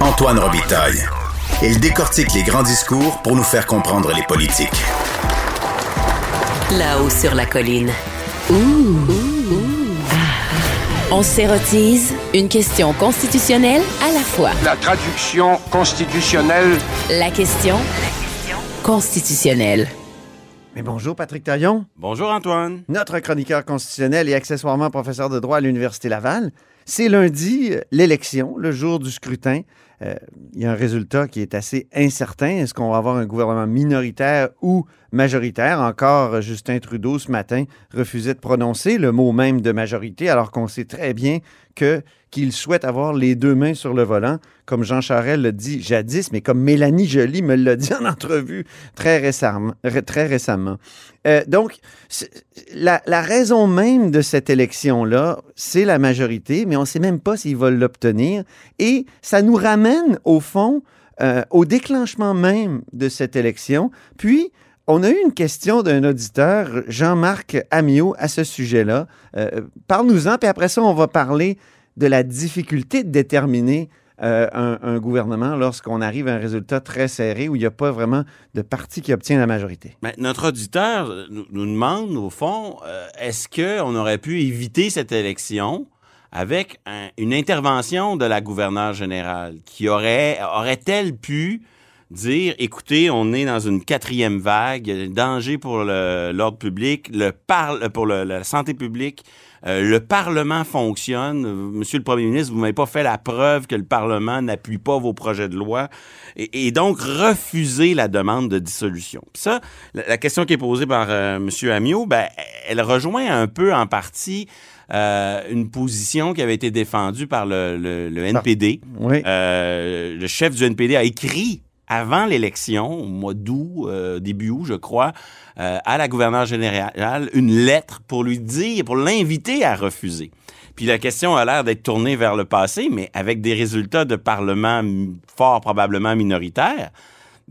Antoine Robitaille. Il décortique les grands discours pour nous faire comprendre les politiques. Là-haut sur la colline. On s'érotise une question constitutionnelle à la fois. La traduction constitutionnelle. La question constitutionnelle. Mais bonjour Patrick Taillon, Bonjour Antoine. notre chroniqueur constitutionnel et accessoirement professeur de droit à l'Université Laval. C'est lundi, euh, l'élection, le jour du scrutin. Euh, Il y a un résultat qui est assez incertain. Est-ce qu'on va avoir un gouvernement minoritaire ou majoritaire? Encore, euh, Justin Trudeau, ce matin, refusait de prononcer le mot même de majorité, alors qu'on sait très bien que qu'il souhaite avoir les deux mains sur le volant, comme Jean Charest l'a dit jadis, mais comme Mélanie Joly me l'a dit en entrevue très récemment. donc, la, la raison même de cette élection-là, c'est la majorité, mais on ne sait même pas s'ils veulent l'obtenir. Et ça nous ramène, au fond, euh, au déclenchement même de cette élection. Puis, on a eu une question d'un auditeur, Jean-Marc Amiot, à ce sujet-là. Euh, Parle-nous-en, puis après ça, on va parler de la difficulté de déterminer euh, un, gouvernement lorsqu'on arrive à un résultat très serré où il n'y a pas vraiment de parti qui obtient la majorité. Ben, notre auditeur nous, demande, au fond, est-ce qu'on aurait pu éviter cette élection? Avec un- une intervention de la gouverneure générale qui aurait, aurait-elle pu dire, écoutez, on est dans une quatrième vague, dangers pour l'ordre public, le par- pour la santé publique, euh, le Parlement fonctionne. Euh, Monsieur le Premier ministre, vous m'avez pas fait la preuve que le Parlement n'appuie pas vos projets de loi. Et, donc, refuser la demande de dissolution. Ça, la, la question qui est posée par euh, Monsieur Amiot, ben, elle rejoint un peu en partie euh, une position qui avait été défendue par le, le- le NPD. Oui. Euh, le chef du NPD a écrit avant l'élection, au mois d'août, euh, début août, je crois, à la gouverneure générale une lettre pour lui dire, pour l'inviter à refuser. Puis la question a l'air d'être tournée vers le passé, mais avec des résultats de parlement fort probablement minoritaires.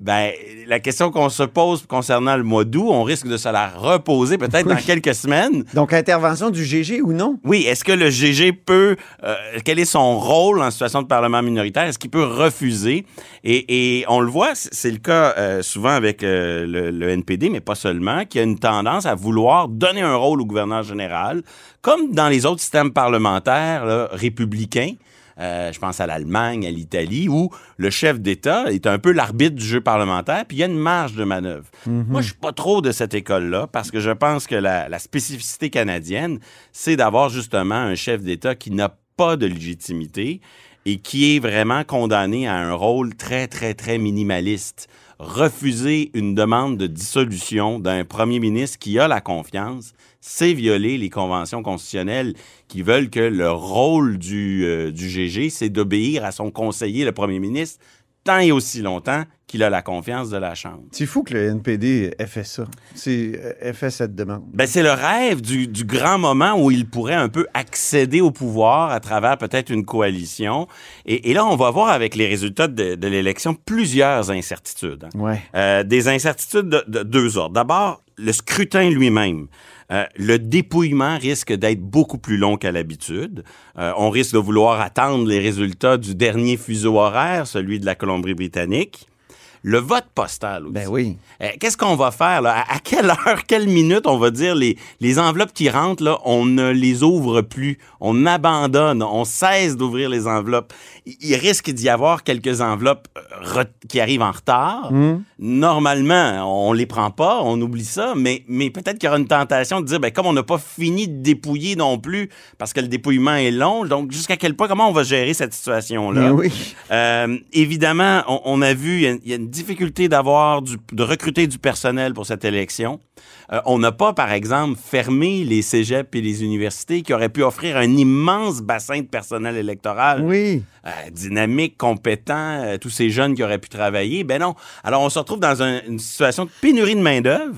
Ben, la question qu'on se pose concernant le mois d'août, on risque de se la reposer peut-être dans quelques semaines. Donc, intervention du GG ou non? Oui, est-ce que le GG peut, euh, quel est son rôle en situation de parlement minoritaire? Est-ce qu'il peut refuser? Et, et on le voit, c'est le cas euh, souvent avec euh, le, le NPD, mais pas seulement, qui a une tendance à vouloir donner un rôle au gouverneur général, comme dans les autres systèmes parlementaires là, républicains. Euh, je pense à l'Allemagne, à l'Italie, où le chef d'État est un peu l'arbitre du jeu parlementaire, puis il y a une marge de manœuvre. Moi, je suis pas trop de cette école-là, parce que je pense que la, la spécificité canadienne, c'est d'avoir justement un chef d'État qui n'a pas de légitimité et qui est vraiment condamné à un rôle très, très, très minimaliste. Refuser une demande de dissolution d'un premier ministre qui a la confiance, c'est violer les conventions constitutionnelles qui veulent que le rôle du, euh, du GG, c'est d'obéir à son conseiller, le premier ministre, tant et aussi longtemps qu'il a la confiance de la Chambre. C'est fou que le NPD ait fait ça. C'est, ait fait cette demande. Ben, c'est le rêve du, du grand moment où il pourrait un peu accéder au pouvoir à travers peut-être une coalition. Et, et là, on va voir avec les résultats de, de l'élection plusieurs incertitudes. hein. Ouais. Euh, des incertitudes de, de deux ordres. D'abord, le scrutin lui-même. Euh, le dépouillement risque d'être beaucoup plus long qu'à l'habitude. Euh, on risque de vouloir attendre les résultats du dernier fuseau horaire, celui de la Colombie-Britannique. Le vote postal aussi. Ben oui. Euh, Qu'est-ce qu'on va faire là? À, à quelle heure, quelle minute on va dire les, les enveloppes qui rentrent là, on ne les ouvre plus, on abandonne, on cesse d'ouvrir les enveloppes. Il, il risque d'y avoir quelques enveloppes euh, qui arrivent en retard. Normalement, on les prend pas, on oublie ça, mais, mais peut-être qu'il y aura une tentation de dire, ben, comme on n'a pas fini de dépouiller non plus, parce que le dépouillement est long, donc jusqu'à quel point, comment on va gérer cette situation-là? Oui. Euh, évidemment, on, on a vu, il y a- a une difficulté d'avoir de recruter du personnel pour cette élection. Euh, on n'a pas, par exemple, fermé les cégeps et les universités qui auraient pu offrir un immense bassin de personnel électoral Oui. euh, dynamique, compétent, euh, tous ces jeunes qui auraient pu travailler. Ben non. Alors, on se retrouve dans un- une situation de pénurie de main-d'œuvre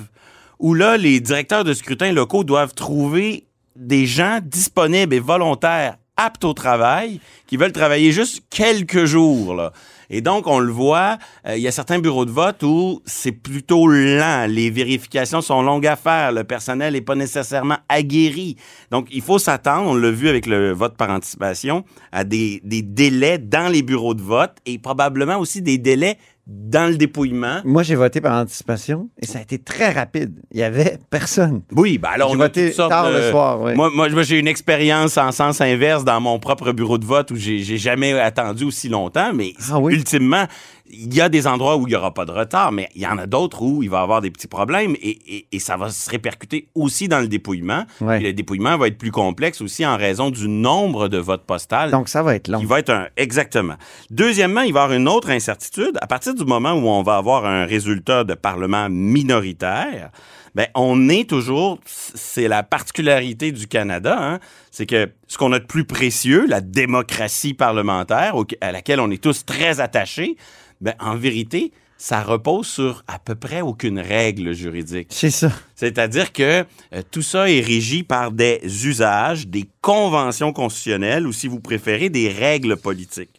où là, les directeurs de scrutin locaux doivent trouver des gens disponibles et volontaires aptes au travail, qui veulent travailler juste quelques jours. Là. Et donc, on le voit, euh, il y a certains bureaux de vote où c'est plutôt lent. Les vérifications sont longues à faire. Le personnel n'est pas nécessairement aguerri. Donc, il faut s'attendre, on l'a vu avec le vote par anticipation, à des, des délais dans les bureaux de vote et probablement aussi des délais dans le dépouillement. Moi, j'ai voté par anticipation et ça a été très rapide. Il y avait personne. Oui, ben alors J'ai on a voté tard de- le soir. Moi, moi, moi, j'ai une expérience en sens inverse dans mon propre bureau de vote où j'ai j'ai jamais attendu aussi longtemps, mais Ah oui? ultimement, il y a des endroits où il y aura pas de retard, mais il y en a d'autres où il va y avoir des petits problèmes et, et- et ça va se répercuter aussi dans le dépouillement. Ouais. Le dépouillement va être plus complexe aussi en raison du nombre de votes postales. Donc, ça va être long. Il va être un. Exactement. Deuxièmement, il va y avoir une autre incertitude. À partir du moment où on va avoir un résultat de Parlement minoritaire, ben, on est toujours. C'est la particularité du Canada, hein, c'est que ce qu'on a de plus précieux, la démocratie parlementaire, au- à laquelle on est tous très attachés, ben, en vérité, ça repose sur à peu près aucune règle juridique. C'est ça. C'est-à-dire que euh, tout ça est régi par des usages, des conventions constitutionnelles ou, si vous préférez, des règles politiques.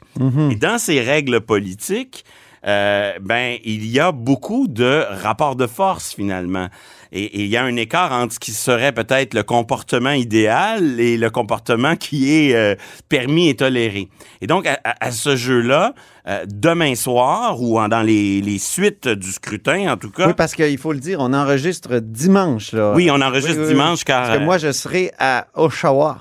Et dans ces règles politiques, euh, ben il y a beaucoup de rapports de force finalement. Et, il y a un écart entre ce qui serait peut-être le comportement idéal et le comportement qui est euh, permis et toléré. Et donc, à, ce jeu-là, euh, demain soir ou en- dans les, les suites du scrutin, en tout cas, Oui, parce qu'il faut le dire, on enregistre dimanche. Là. oui, on enregistre Oui, oui, oui. dimanche car Parce que euh, moi, je serai à Oshawa.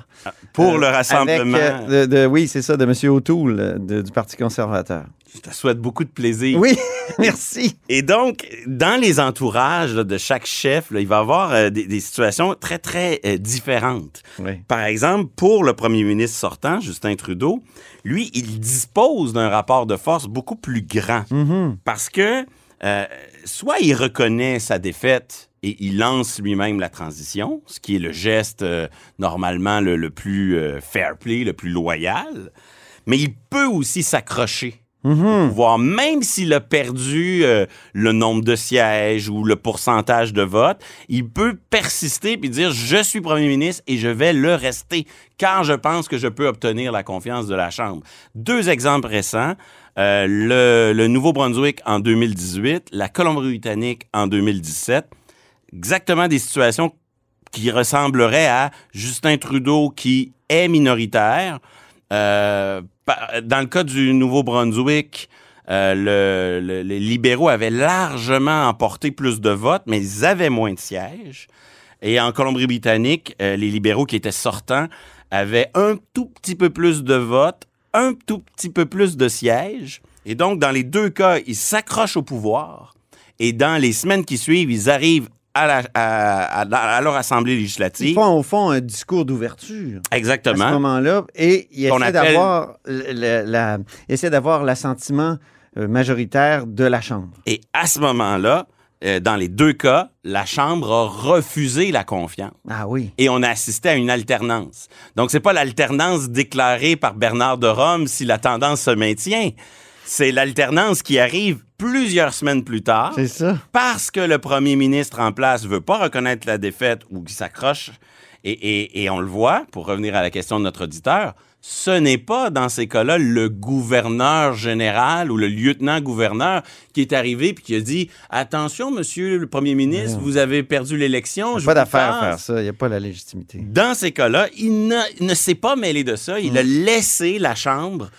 Pour euh, le rassemblement. avec, euh, de, de- oui, c'est ça, de M. O'Toole euh, de- du Parti conservateur. Je te souhaite beaucoup de plaisir. Oui, merci. Et donc, dans les entourages là, de chaque chef, là, il va y avoir euh, des, des situations très, très euh, différentes. Oui. Par exemple, pour le premier ministre sortant, Justin Trudeau, lui, il dispose d'un rapport de force beaucoup plus grand. Parce que euh, soit il reconnaît sa défaite et il lance lui-même la transition, ce qui est le geste euh, normalement le, le plus euh, fair play, le plus loyal, mais il peut aussi s'accrocher pouvoir, même s'il a perdu euh, le nombre de sièges ou le pourcentage de votes, il peut persister puis dire je suis premier ministre et je vais le rester car je pense que je peux obtenir la confiance de la Chambre. Deux exemples récents. le, le Nouveau-Brunswick en 2018, la Colombie-Britannique en 2017. Exactement des situations qui ressembleraient à Justin Trudeau qui est minoritaire. Euh, dans le cas du Nouveau-Brunswick, euh, le- le- les libéraux avaient largement emporté plus de votes, mais ils avaient moins de sièges. Et en Colombie-Britannique, euh, les libéraux qui étaient sortants avaient un tout petit peu plus de votes, un tout petit peu plus de sièges. Et donc, dans les deux cas, ils s'accrochent au pouvoir. Et dans les semaines qui suivent, ils arrivent à, la- à- à- à leur assemblée Ils législative. font au fond un discours d'ouverture. à ce Exactement. moment-là et il Qu'on essaie appelle- d'avoir la, il essaie d'avoir l'assentiment euh, majoritaire de la Chambre. Et à ce moment-là, euh, dans les deux cas, la Chambre a refusé la confiance. Ah oui. Et on a assisté à une alternance. Donc, c'est pas l'alternance déclarée par Bernard de Rome si la tendance se maintient. C'est l'alternance qui arrive plusieurs semaines plus tard C'est ça. parce que le premier ministre en place veut pas reconnaître la défaite ou qu'il s'accroche. Et, et- et on le voit, pour revenir à la question de notre auditeur, ce n'est pas dans ces cas-là le gouverneur général ou le lieutenant-gouverneur qui est arrivé puis qui a dit Attention, monsieur le premier ministre, vous avez perdu l'élection. je Pas d'affaire à faire ça. Il n'y a pas la légitimité. Dans ces cas-là, il ne, il ne s'est pas mêlé de ça. Il a laissé la Chambre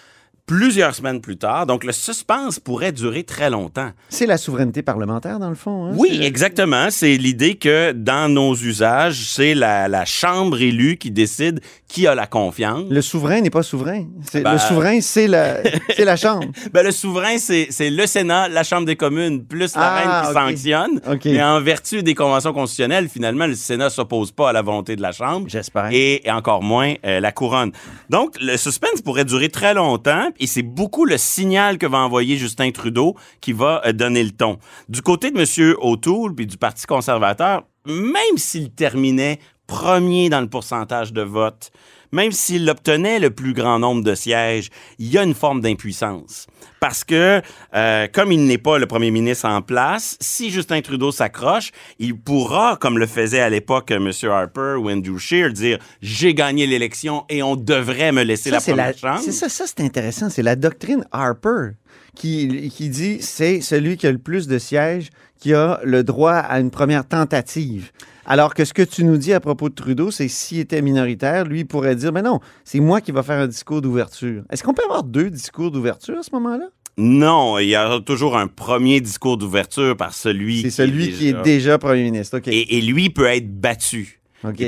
plusieurs semaines plus tard. Donc, le suspense pourrait durer très longtemps. C'est la souveraineté parlementaire, dans le fond. hein? Oui, exactement. C'est l'idée que dans nos usages, c'est la, la Chambre élue qui décide qui a la confiance. Le souverain n'est pas souverain. C'est- Ben- Le souverain, c'est la, c'est la Chambre. Ben, le souverain, c'est c'est le Sénat, la Chambre des communes, plus la Ah, reine qui ok. sanctionne. OK. Mais en vertu des conventions constitutionnelles, finalement, le Sénat s'oppose pas à la volonté de la Chambre. J'espère. Et, et encore moins euh, la couronne. Donc, le suspense pourrait durer très longtemps et c'est beaucoup le signal que va envoyer Justin Trudeau qui va euh, donner le ton. Du côté de M. O'Toole puis du Parti conservateur, même s'il terminait premier dans le pourcentage de vote, même s'il obtenait le plus grand nombre de sièges, il y a une forme d'impuissance. Parce que, euh, comme il n'est pas le premier ministre en place, si Justin Trudeau s'accroche, il pourra, comme le faisait à l'époque M. Harper ou Andrew Scheer, dire « j'ai gagné l'élection et on devrait me laisser Ça, la première la- chance ». C'est ça, ça c'est intéressant. C'est la doctrine Harper qui, qui dit c'est celui qui a le plus de sièges qui a le droit à une première tentative. Alors que ce que tu nous dis à propos de Trudeau, c'est s'il était minoritaire, lui, il pourrait dire, mais non, c'est moi qui va faire un discours d'ouverture. Est-ce qu'on peut avoir deux discours d'ouverture à ce moment-là? Non, il y a toujours un premier discours d'ouverture par celui C'est celui qui est déjà- déjà premier ministre. Et lui peut être battu.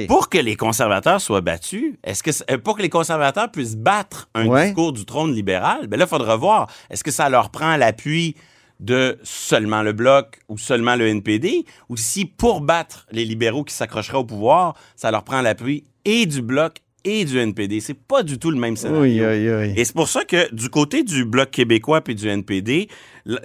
Pour que les conservateurs soient battus, est-ce que euh, pour que les conservateurs puissent battre un Ouais. discours du trône libéral, ben là, il faudra voir. Est-ce que ça leur prend l'appui de seulement le bloc ou seulement le NPD, ou si pour battre les libéraux qui s'accrocheraient au pouvoir, ça leur prend l'appui et du bloc et du NPD. C'est pas du tout le même scénario. Oui, oui, oui. Et c'est pour ça que du côté du Bloc québécois puis du NPD,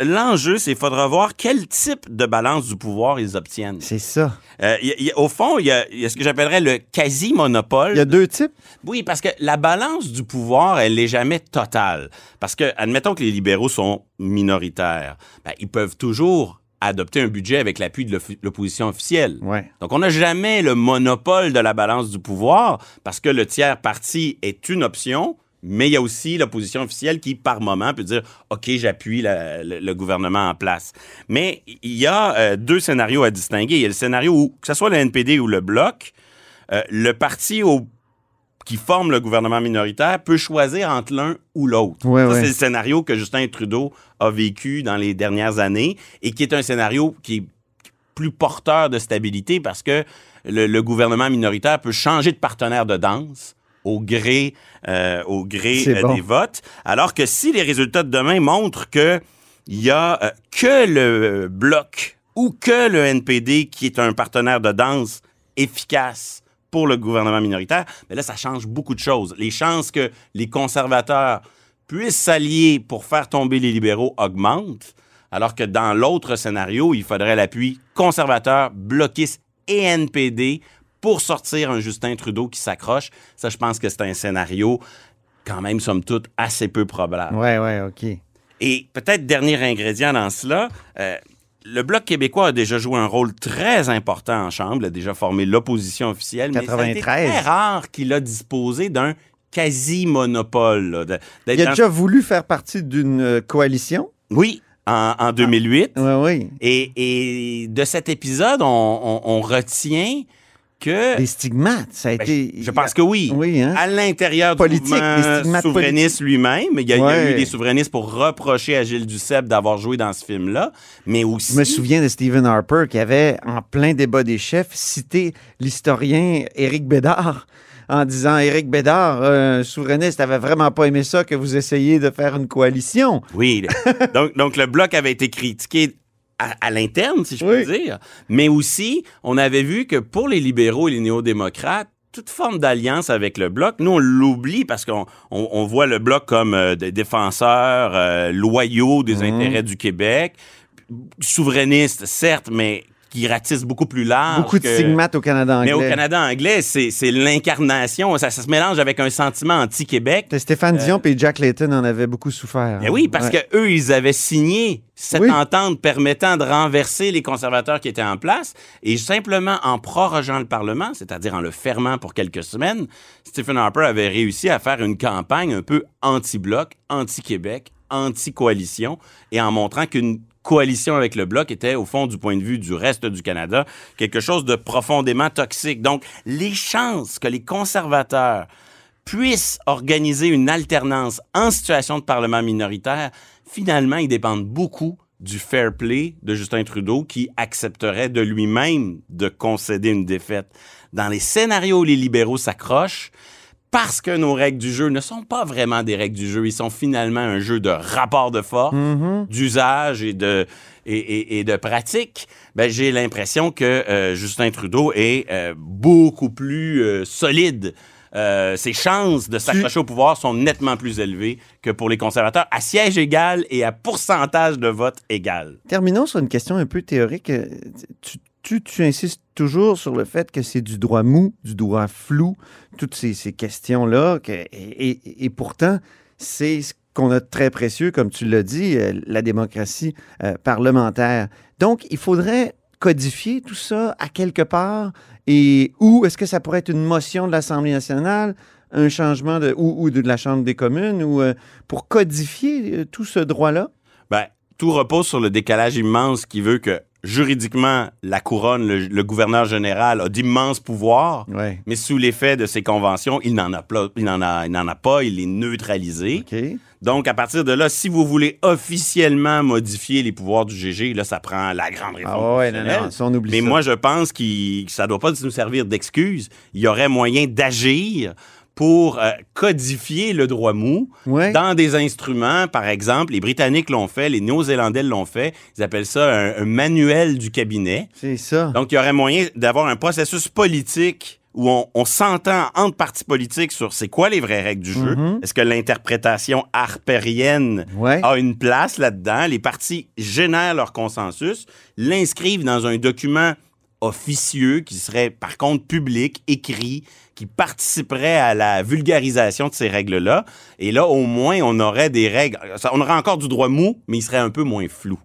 l'enjeu, c'est qu'il faudra voir quel type de balance du pouvoir ils obtiennent. C'est ça. Euh, y a- y a- au fond, il y, a il y a ce que j'appellerais le quasi-monopole. Il y a deux types? Oui, parce que la balance du pouvoir, elle n'est jamais totale. Parce que, admettons que les libéraux sont minoritaires, ben, ils peuvent toujours adopter un budget avec l'appui de l'opposition officielle. Ouais. Donc, on n'a jamais le monopole de la balance du pouvoir parce que le tiers parti est une option, mais il y a aussi l'opposition officielle qui, par moment, peut dire OK, j'appuie le gouvernement en place. Mais il y a euh, deux scénarios à distinguer. Il y a le scénario où, que ce soit le NPD ou le Bloc, euh, le parti au qui forme le gouvernement minoritaire peut choisir entre l'un ou l'autre. Ouais, Ça, ouais. c'est le scénario que Justin Trudeau a vécu dans les dernières années et qui est un scénario qui est plus porteur de stabilité parce que le, le gouvernement minoritaire peut changer de partenaire de danse au gré, euh, au gré C'est euh, bon. des votes. Alors que si les résultats de demain montrent que il y a euh, que le bloc ou que le NPD qui est un partenaire de danse efficace pour le gouvernement minoritaire, mais là, ça change beaucoup de choses. Les chances que les conservateurs puissent s'allier pour faire tomber les libéraux augmentent, alors que dans l'autre scénario, il faudrait l'appui conservateur, bloquiste et NPD pour sortir un Justin Trudeau qui s'accroche. Ça, je pense que c'est un scénario quand même, somme toute, assez peu probable. Ouais, ouais, OK. Et peut-être dernier ingrédient dans cela, euh, le Bloc québécois a déjà joué un rôle très important en Chambre, il a déjà formé l'opposition officielle, mais ça a été 93. très rare qu'il a disposé d'un quasi-monopole. Il a dans- déjà voulu faire partie d'une euh, coalition? Oui, en, en 2008. Oui, oui. Et, et de cet épisode, on, on- on retient que... Des stigmates, ça a Ben, été... je pense que oui. Oui, hein? À l'intérieur du Politique, des mouvement souverainiste lui-même, il y, a, il y a eu des souverainistes pour reprocher à Gilles Duceppe d'avoir joué dans ce film-là, mais aussi... Je me souviens de Stephen Harper qui avait, en plein débat des chefs, cité l'historien Éric Bédard en disant Éric Bédard, un souverainiste, avait vraiment pas aimé ça que vous essayiez de faire une coalition. Oui. donc, donc, le bloc avait été critiqué à, à l'interne, si je Oui. peux dire. Mais aussi, on avait vu que pour les libéraux et les néo-démocrates, toute forme d'alliance avec le bloc, nous, on l'oublie parce qu'on on, on voit le bloc comme euh, des défenseurs euh, loyaux des Mhm. intérêts du Québec, souverainistes, certes, mais qui ratissent beaucoup plus large. Beaucoup de que- stigmates au Canada anglais. Mais au Canada anglais, c'est c'est l'incarnation. Ça, ça se mélange avec un sentiment anti-Québec. Stéphane Dion et Jack Layton en avaient beaucoup souffert. Ben oui, parce Ouais. que eux, ils avaient signé cette Oui. entente permettant de renverser les conservateurs qui étaient en place et simplement en prorogeant le Parlement, c'est-à-dire en le fermant pour quelques semaines, Stephen Harper avait réussi à faire une campagne un peu anti-bloc, anti-Québec, anti-coalition et en montrant qu'une coalition avec le bloc était, au fond, du point de vue du reste du Canada, quelque chose de profondément toxique. Donc, les chances que les conservateurs puissent organiser une alternance en situation de parlement minoritaire, finalement, ils dépendent beaucoup du fair play de Justin Trudeau qui accepterait de lui-même de concéder une défaite. Dans les scénarios où les libéraux s'accrochent, parce que nos règles du jeu ne sont pas vraiment des règles du jeu, ils sont finalement un jeu de rapport de force, d'usage et de, et, et- et de pratique, ben, j'ai l'impression que euh, Justin Trudeau est euh, beaucoup plus euh, solide. Ses chances de s'accrocher au pouvoir sont nettement plus élevées que pour les conservateurs, à siège égal et à pourcentage de vote égal. Terminons sur une question un peu théorique. Tu, tu, insistes toujours sur le fait que c'est du droit mou, du droit flou, toutes ces, questions-là. que- Et, pourtant, c'est ce qu'on a de très précieux, comme tu l'as dit, euh, la démocratie euh, parlementaire. Donc, il faudrait codifier tout ça à quelque part. Et où est-ce que ça pourrait être une motion de l'Assemblée nationale, un changement de ou, de la Chambre des communes, ou euh, pour codifier tout ce droit-là? Ben, tout repose sur le décalage immense qui veut que juridiquement, la couronne, le, le gouverneur général a d'immenses pouvoirs, mais sous l'effet de ces conventions, il n'en a, pla- il n'en a, il n'en a pas, il est neutralisé. Donc, à partir de là, si vous voulez officiellement modifier les pouvoirs du GG, là, ça prend la grande réforme. Ah ouais, non, non, on oublie Mais ça. moi, je pense que ça ne doit pas nous servir d'excuse. Il y aurait moyen d'agir pour euh, codifier le droit mou Ouais. dans des instruments. Par exemple, les Britanniques l'ont fait, les Néo-Zélandais l'ont fait. Ils appellent ça un, un manuel du cabinet. C'est ça. Donc, il y aurait moyen d'avoir un processus politique où on, on s'entend entre partis politiques sur c'est quoi les vraies règles du jeu. Mhm. Est-ce que l'interprétation harpérienne Ouais. a une place là-dedans? Les partis génèrent leur consensus, l'inscrivent dans un document officieux qui serait par contre public, écrit, qui participerait à la vulgarisation de ces règles-là. Et là, au moins, on aurait des règles. On aurait encore du droit mou, mais il serait un peu moins flou.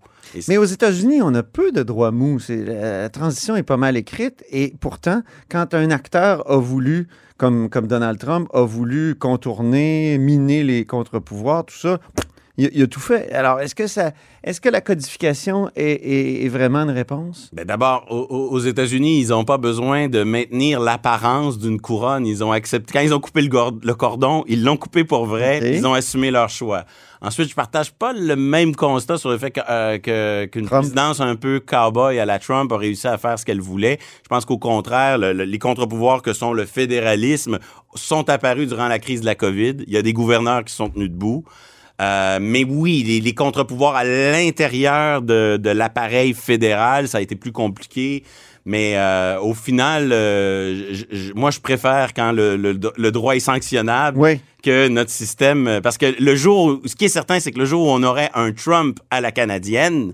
Mais aux États-Unis, on a peu de droits mous. La transition est pas mal écrite. Et pourtant, quand un acteur a voulu, comme, comme Donald Trump, a voulu contourner, miner les contre-pouvoirs, tout ça, il, a- il a tout fait. Alors, est-ce que, ça, est-ce que la codification est, est- est vraiment une réponse? Ben D'abord, au- au- aux États-Unis, ils n'ont pas besoin de maintenir l'apparence d'une couronne. Ils ont accepté. Quand ils ont coupé le, cordon, ils l'ont coupé pour vrai. Ils ont assumé leur choix. Ensuite, je partage pas le même constat sur le fait que, euh, que- qu'une Trump. présidence un peu cowboy à la Trump a réussi à faire ce qu'elle voulait. Je pense qu'au contraire, le- le- les contre-pouvoirs que sont le fédéralisme sont apparus durant la crise de la COVID. Il y a des gouverneurs qui sont tenus debout. Euh, mais oui, les, les contre-pouvoirs à l'intérieur de, de l'appareil fédéral, ça a été plus compliqué. Mais euh, au final, euh, j- j- moi, je préfère quand le, le- le droit est sanctionnable Oui. que notre système. Parce que le jour, où- ce qui est certain, c'est que le jour où on aurait un Trump à la canadienne,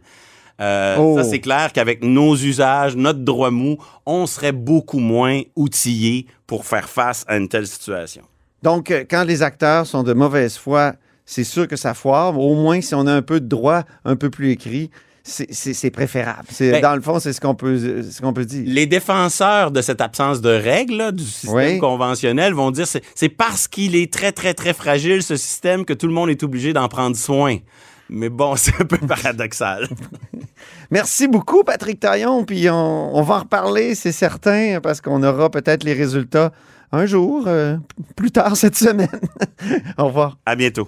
euh, Oh. ça c'est clair qu'avec nos usages, notre droit mou, on serait beaucoup moins outillé pour faire face à une telle situation. Donc, quand les acteurs sont de mauvaise foi, c'est sûr que ça foire. Au moins, si on a un peu de droit un peu plus écrit, c'est- préférable. Ben- dans le fond, c'est ce qu'on peut, ce qu'on peut dire. Les défenseurs de cette absence de règles là, du système Oui. conventionnel vont dire c'est c'est parce qu'il est très très très fragile ce système que tout le monde est obligé d'en prendre soin. Mais bon, c'est un peu paradoxal. Merci beaucoup, Patrick Taillon. Puis on, on va en reparler, c'est certain, parce qu'on aura peut-être les résultats un jour, euh, plus tard cette semaine. Au revoir. À bientôt.